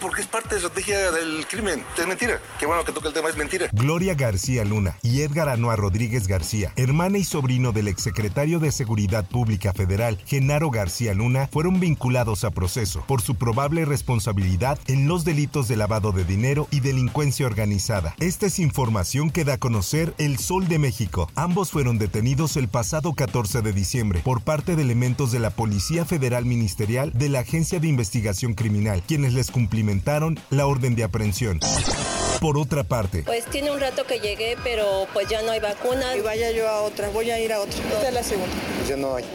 Porque es parte de la estrategia del crimen. Es mentira. Qué bueno que toca el tema, es mentira. Gloria García Luna y Edgar Anoa Rodríguez García, hermana y sobrino del exsecretario de Seguridad Pública Federal, Genaro García Luna, fueron vinculados a proceso por su probable responsabilidad en los delitos de lavado de dinero y delincuencia organizada. Esta es información que da a conocer El Sol de México. Ambos fueron detenidos el pasado 14 de diciembre por parte de elementos de la Policía Federal Ministerial de la Agencia de Investigación Criminal, quienes les cumplimentaron la orden de aprehensión. Por otra parte, Pues tiene un rato que llegué, pero pues ya no hay vacuna. Y vaya yo a otra, voy a ir a otra. Esta es la segunda.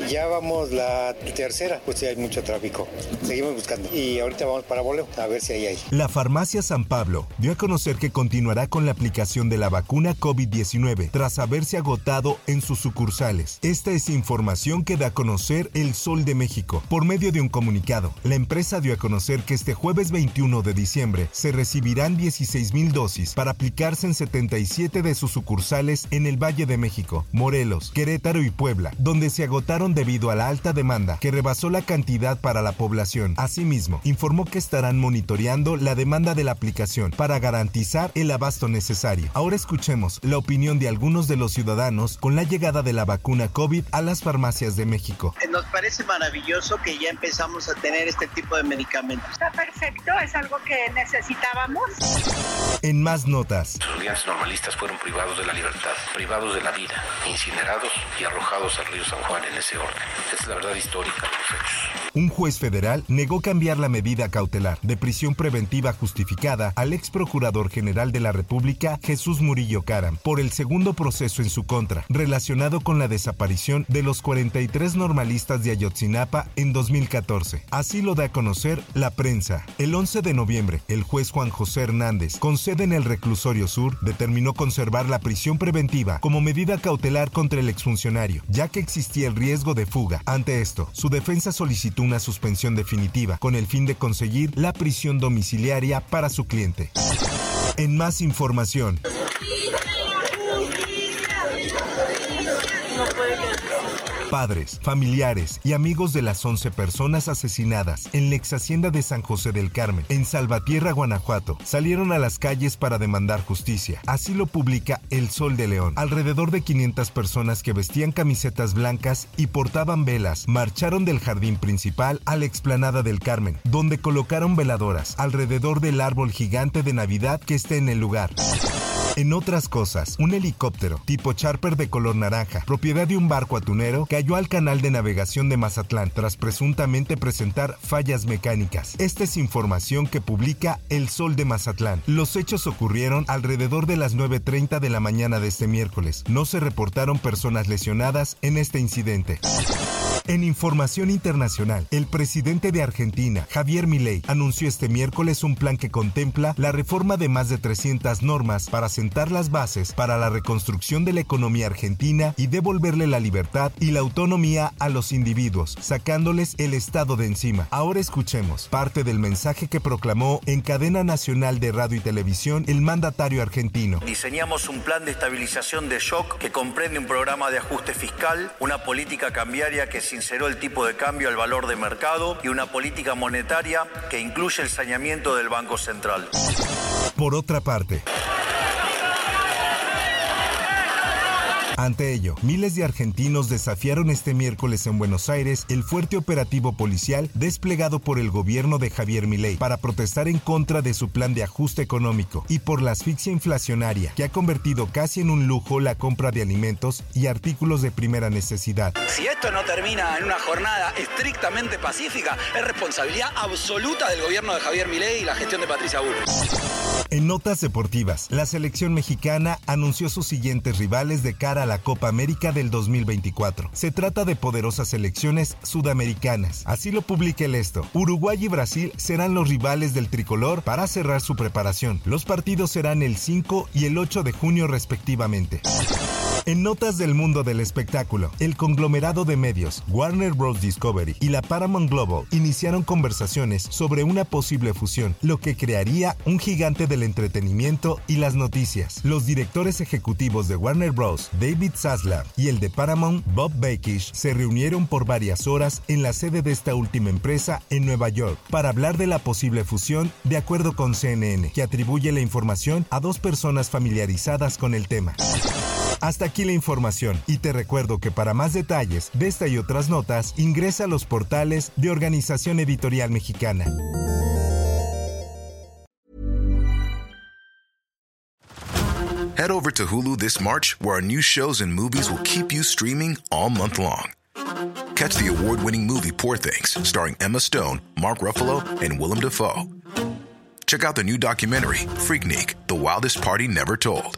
Ya vamos la tercera, pues sí hay mucho tráfico. Seguimos buscando. Y ahorita vamos para Boleo a ver si ahí hay. la farmacia San Pablo dio a conocer que continuará con la aplicación de la vacuna COVID-19 tras haberse agotado en sus sucursales. Esta es información que da a conocer El Sol de México. Por medio de un comunicado, la empresa dio a conocer que este jueves 21 de diciembre se recibirán 16 mil dosis para aplicarse en 77 de sus sucursales en el Valle de México, Morelos, Querétaro y Puebla, donde se agotaron debido a la alta demanda que rebasó la cantidad para la población. Asimismo, informó que estarán monitoreando la demanda de la aplicación para garantizar el abasto necesario. Ahora escuchemos la opinión de algunos de los ciudadanos con la llegada de la vacuna COVID a las farmacias de México. Nos parece maravilloso que ya empezamos a tener este tipo de medicamentos. Está perfecto, es algo que necesitábamos. En más notas, Los estudiantes normalistas fueron privados de la libertad, privados de la vida, incinerados y arrojados al río San Juan en ese orden. Es la verdad histórica un juez federal negó cambiar la medida cautelar de prisión preventiva justificada al ex procurador general de la República, Jesús Murillo Caram, por el segundo proceso en su contra, relacionado con la desaparición de los 43 normalistas de Ayotzinapa en 2014. Así lo da a conocer la prensa. El 11 de noviembre, el juez Juan José Hernández, con sede en el reclusorio sur, determinó conservar la prisión preventiva como medida cautelar contra el exfuncionario, ya que existía el riesgo de fuga. Ante esto, su defensa solicitó una suspensión definitiva con el fin de conseguir la prisión domiciliaria para su cliente. En más información, padres, familiares y amigos de las 11 personas asesinadas en la ex hacienda de San José del Carmen, en Salvatierra, Guanajuato, salieron a las calles para demandar justicia. Así lo publica El Sol de León. Alrededor de 500 personas que vestían camisetas blancas y portaban velas marcharon del jardín principal a la explanada del Carmen, donde colocaron veladoras alrededor del árbol gigante de Navidad que está en el lugar. En otras cosas, un helicóptero tipo charper de color naranja, propiedad de un barco atunero, cayó al canal de navegación de Mazatlán tras presuntamente presentar fallas mecánicas. Esta es información que publica El Sol de Mazatlán. Los hechos ocurrieron alrededor de las 9.30 de la mañana de este miércoles. No se reportaron personas lesionadas en este incidente. En información internacional, el presidente de Argentina, Javier Milei, anunció este miércoles un plan que contempla la reforma de más de 300 normas para sentar las bases para la reconstrucción de la economía argentina y devolverle la libertad y la autonomía a los individuos, sacándoles el Estado de encima. Ahora escuchemos parte del mensaje que proclamó en cadena nacional de radio y televisión el mandatario argentino. Diseñamos un plan de estabilización de shock que comprende un programa de ajuste fiscal, una política cambiaria que sinceró el tipo de cambio al valor de mercado y una política monetaria que incluye el saneamiento del Banco Central. Por otra parte, Ante ello, miles de argentinos desafiaron este miércoles en Buenos Aires el fuerte operativo policial desplegado por el gobierno de Javier Milei para protestar en contra de su plan de ajuste económico y por la asfixia inflacionaria que ha convertido casi en un lujo la compra de alimentos y artículos de primera necesidad. Si esto no termina en una jornada estrictamente pacífica, es responsabilidad absoluta del gobierno de Javier Milei y la gestión de Patricia Bullrich. En notas deportivas, la selección mexicana anunció sus siguientes rivales de cara a la Copa América del 2024. Se trata de poderosas selecciones sudamericanas. Así lo publica el esto. Uruguay y Brasil serán los rivales del tricolor para cerrar su preparación. Los partidos serán el 5 y el 8 de junio respectivamente. En notas del mundo del espectáculo, el conglomerado de medios Warner Bros. Discovery y la Paramount Global iniciaron conversaciones sobre una posible fusión, lo que crearía un gigante del entretenimiento y las noticias. Los directores ejecutivos de Warner Bros., David Zaslav, y el de Paramount, Bob Bakish, se reunieron por varias horas en la sede de esta última empresa en Nueva York para hablar de la posible fusión, de acuerdo con CNN, que atribuye la información a dos personas familiarizadas con el tema. Hasta aquí la información y te recuerdo que para más detalles de esta y otras notas ingresa a los portales de Organización Editorial Mexicana. Head over to Hulu this March where our new shows and movies will keep you streaming all month long. Catch the award-winning movie Poor Things starring Emma Stone, Mark Ruffalo, and Willem Dafoe. Check out the new documentary Freaknik: The Wildest Party Never Told